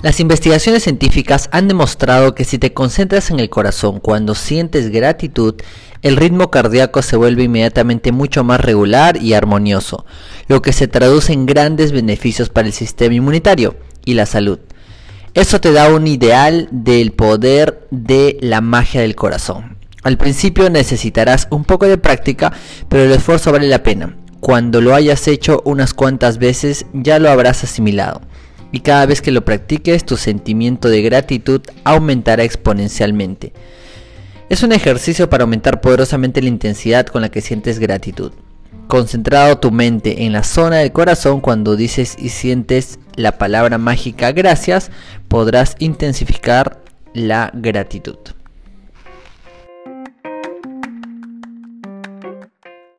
Las investigaciones científicas han demostrado que si te concentras en el corazón cuando sientes gratitud, el ritmo cardíaco se vuelve inmediatamente mucho más regular y armonioso, lo que se traduce en grandes beneficios para el sistema inmunitario y la salud. Eso te da un ideal del poder de la magia del corazón. Al principio necesitarás un poco de práctica, pero el esfuerzo vale la pena. Cuando lo hayas hecho unas cuantas veces ya lo habrás asimilado y cada vez que lo practiques tu sentimiento de gratitud aumentará exponencialmente. Es un ejercicio para aumentar poderosamente la intensidad con la que sientes gratitud. Concentrado tu mente en la zona del corazón cuando dices y sientes la palabra mágica gracias, podrás intensificar la gratitud.